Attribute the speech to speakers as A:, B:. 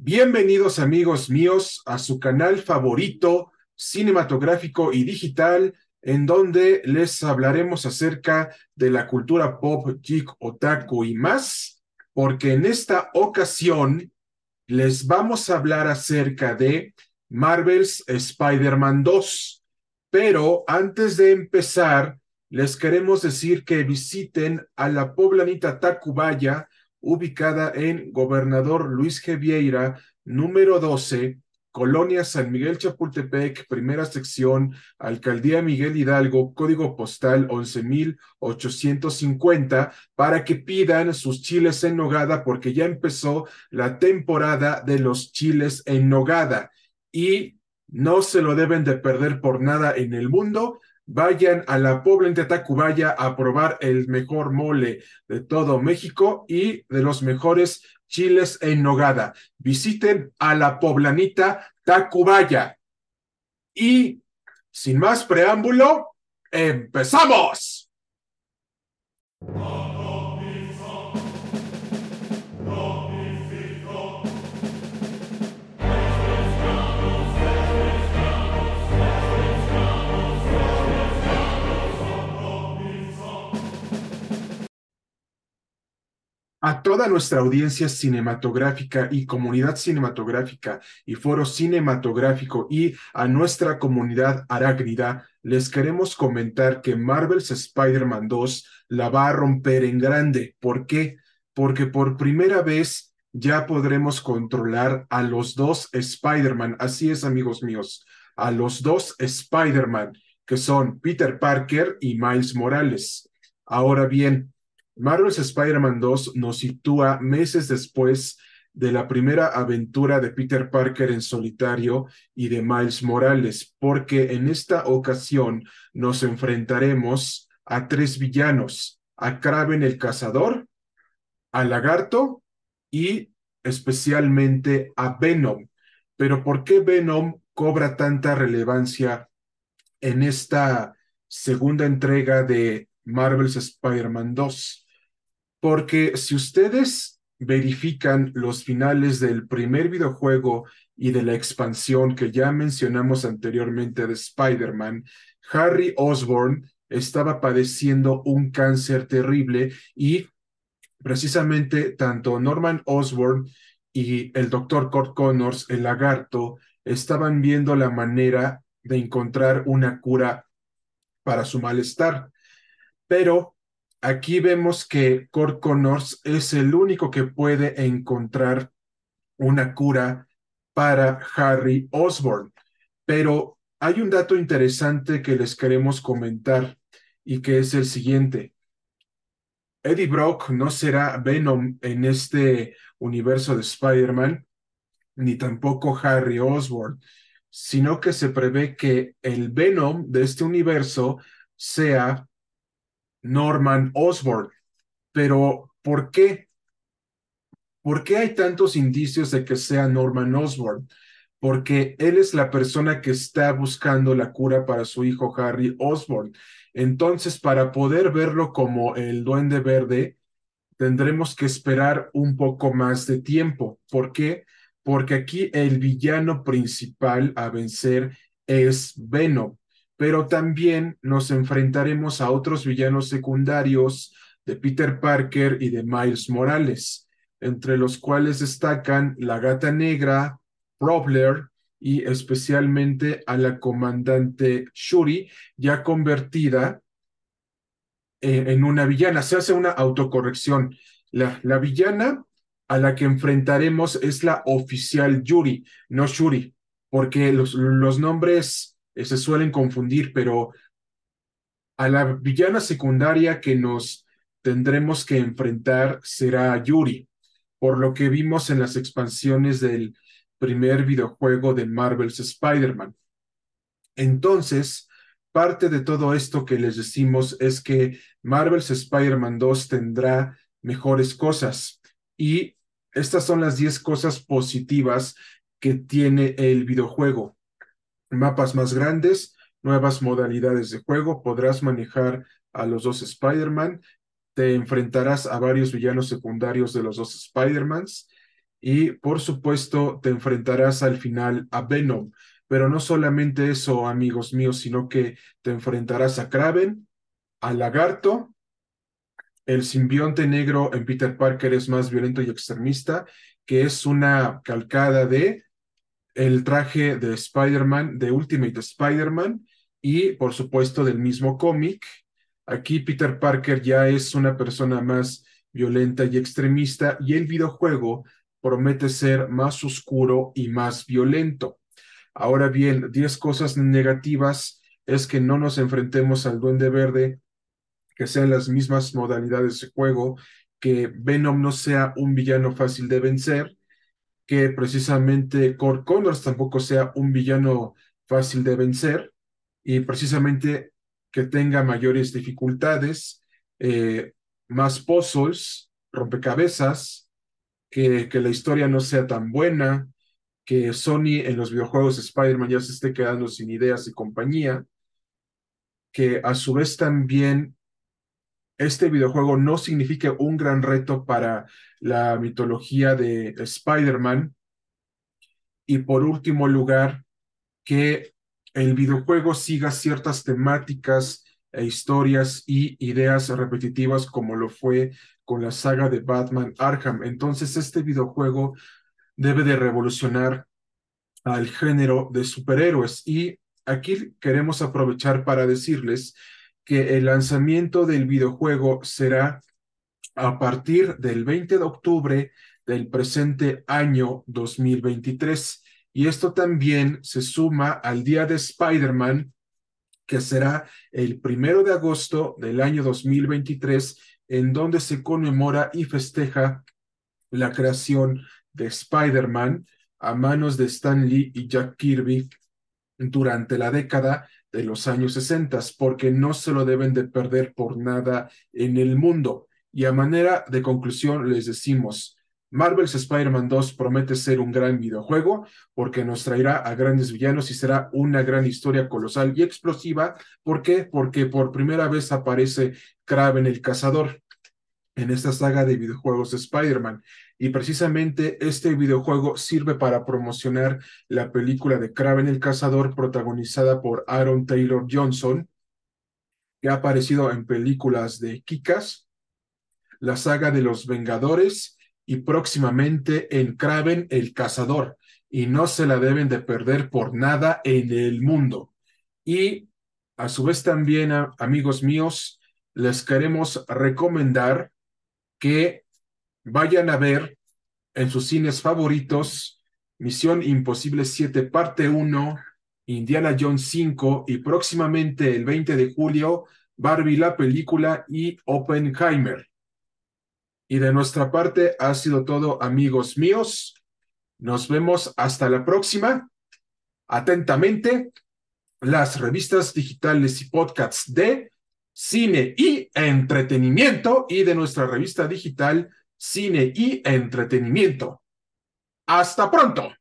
A: Bienvenidos amigos míos a su canal favorito cinematográfico y digital en donde les hablaremos acerca de la cultura pop, geek, otaku y más, porque en esta ocasión les vamos a hablar acerca de Marvel's Spider-Man 2. Pero antes de empezar, les queremos decir que visiten a la poblanita Tacubaya, ubicada en Gobernador Luis G. Vieira, número 12, Colonia San Miguel Chapultepec, primera sección, Alcaldía Miguel Hidalgo, código postal 11850, para que pidan sus chiles en nogada, porque ya empezó la temporada de los chiles en nogada y no se lo deben de perder por nada en el mundo vayan a la pobla Tacubaya a probar el mejor mole de todo México y de los mejores chiles en nogada. Visiten a la poblanita Tacubaya. Y sin más preámbulo, empezamos. A toda nuestra audiencia cinematográfica y comunidad cinematográfica y foro cinematográfico y a nuestra comunidad arácnida, les queremos comentar que Marvel's Spider-Man 2 la va a romper en grande. ¿Por qué? Porque por primera vez ya podremos controlar a los dos Spider-Man. Así es, amigos míos, a los dos Spider-Man, que son Peter Parker y Miles Morales. Ahora bien, Marvel's Spider-Man 2 nos sitúa meses después de la primera aventura de Peter Parker en solitario y de Miles Morales, porque en esta ocasión nos enfrentaremos a tres villanos, a Kraven el Cazador, a Lagarto y especialmente a Venom. Pero ¿por qué Venom cobra tanta relevancia en esta segunda entrega de Marvel's Spider-Man 2? Porque si ustedes verifican los finales del primer videojuego y de la expansión que ya mencionamos anteriormente de Spider-Man, Harry Osborn estaba padeciendo un cáncer terrible y precisamente tanto Norman Osborn y el doctor Kurt Connors, el lagarto, estaban viendo la manera de encontrar una cura para su malestar. Pero aquí vemos que Kurt Connors es el único que puede encontrar una cura para Harry Osborn. Pero hay un dato interesante que les queremos comentar y que es el siguiente. Eddie Brock no será Venom en este universo de Spider-Man, ni tampoco Harry Osborn, sino que se prevé que el Venom de este universo sea Norman Osborn. Pero, ¿por qué? ¿Por qué hay tantos indicios de que sea Norman Osborn? Porque él es la persona que está buscando la cura para su hijo Harry Osborn. Entonces, para poder verlo como el duende verde, tendremos que esperar un poco más de tiempo. ¿Por qué? Porque aquí el villano principal a vencer es Venom pero también nos enfrentaremos a otros villanos secundarios de Peter Parker y de Miles Morales, entre los cuales destacan la gata negra, Prowler y especialmente a la comandante Shuri, ya convertida en una villana. Se hace una autocorrección. La, la villana a la que enfrentaremos es la oficial Yuri, no Shuri, porque los nombres eh, se suelen confundir, pero a la villana secundaria que nos tendremos que enfrentar será Yuri, por lo que vimos en las expansiones del primer videojuego de Marvel's Spider-Man. Entonces, parte de todo esto que les decimos es que Marvel's Spider-Man 2 tendrá mejores cosas. Y estas son las 10 cosas positivas que tiene el videojuego mapas más grandes, nuevas modalidades de juego, podrás manejar a los dos Spider-Man, te enfrentarás a varios villanos secundarios de los dos Spider-Mans y por supuesto te enfrentarás al final a Venom. Pero no solamente eso, amigos míos, sino que te enfrentarás a Kraven, al lagarto, el simbionte negro en Peter Parker es más violento y extremista, que es una calcada de el traje de Spider-Man, de Ultimate Spider-Man, y por supuesto del mismo cómic. Aquí Peter Parker ya es una persona más violenta y extremista, y el videojuego promete ser más oscuro y más violento. Ahora bien, 10 cosas negativas es que no nos enfrentemos al Duende Verde, que sean las mismas modalidades de juego, que Venom no sea un villano fácil de vencer, que precisamente Core Connors tampoco sea un villano fácil de vencer, y precisamente que tenga mayores dificultades, eh, más puzzles, rompecabezas, que, que la historia no sea tan buena, que Sony en los videojuegos de Spider-Man ya se esté quedando sin ideas y compañía, que a su vez también este videojuego no signifique un gran reto para la mitología de Spider-Man. Y por último lugar, que el videojuego siga ciertas temáticas e historias y ideas repetitivas como lo fue con la saga de Batman Arkham. Entonces este videojuego debe de revolucionar al género de superhéroes y aquí queremos aprovechar para decirles que el lanzamiento del videojuego será a partir del 20 de octubre del presente año 2023. Y esto también se suma al día de Spider-Man, que será el primero de agosto del año 2023, en donde se conmemora y festeja la creación de Spider-Man a manos de Stan Lee y Jack Kirby durante la década de los años 60, porque no se lo deben de perder por nada en el mundo. Y a manera de conclusión les decimos, Marvel's Spider-Man 2 promete ser un gran videojuego porque nos traerá a grandes villanos y será una gran historia colosal y explosiva. ¿Por qué? Porque por primera vez aparece Kraven el Cazador en esta saga de videojuegos de Spider-Man. Y precisamente este videojuego sirve para promocionar la película de Kraven el Cazador protagonizada por Aaron Taylor Johnson, que ha aparecido en películas de Kikas, la saga de los Vengadores, y próximamente en Kraven el Cazador, y no se la deben de perder por nada en el mundo. Y a su vez también, amigos míos, les queremos recomendar que vayan a ver en sus cines favoritos Misión Imposible 7, parte 1, Indiana Jones 5 y próximamente el 20 de julio Barbie la película y Oppenheimer. Y de nuestra parte ha sido todo, amigos míos. Nos vemos hasta la próxima. Atentamente, las revistas digitales y podcasts de cine y entretenimiento y de nuestra revista digital Cine y Entretenimiento. Hasta pronto.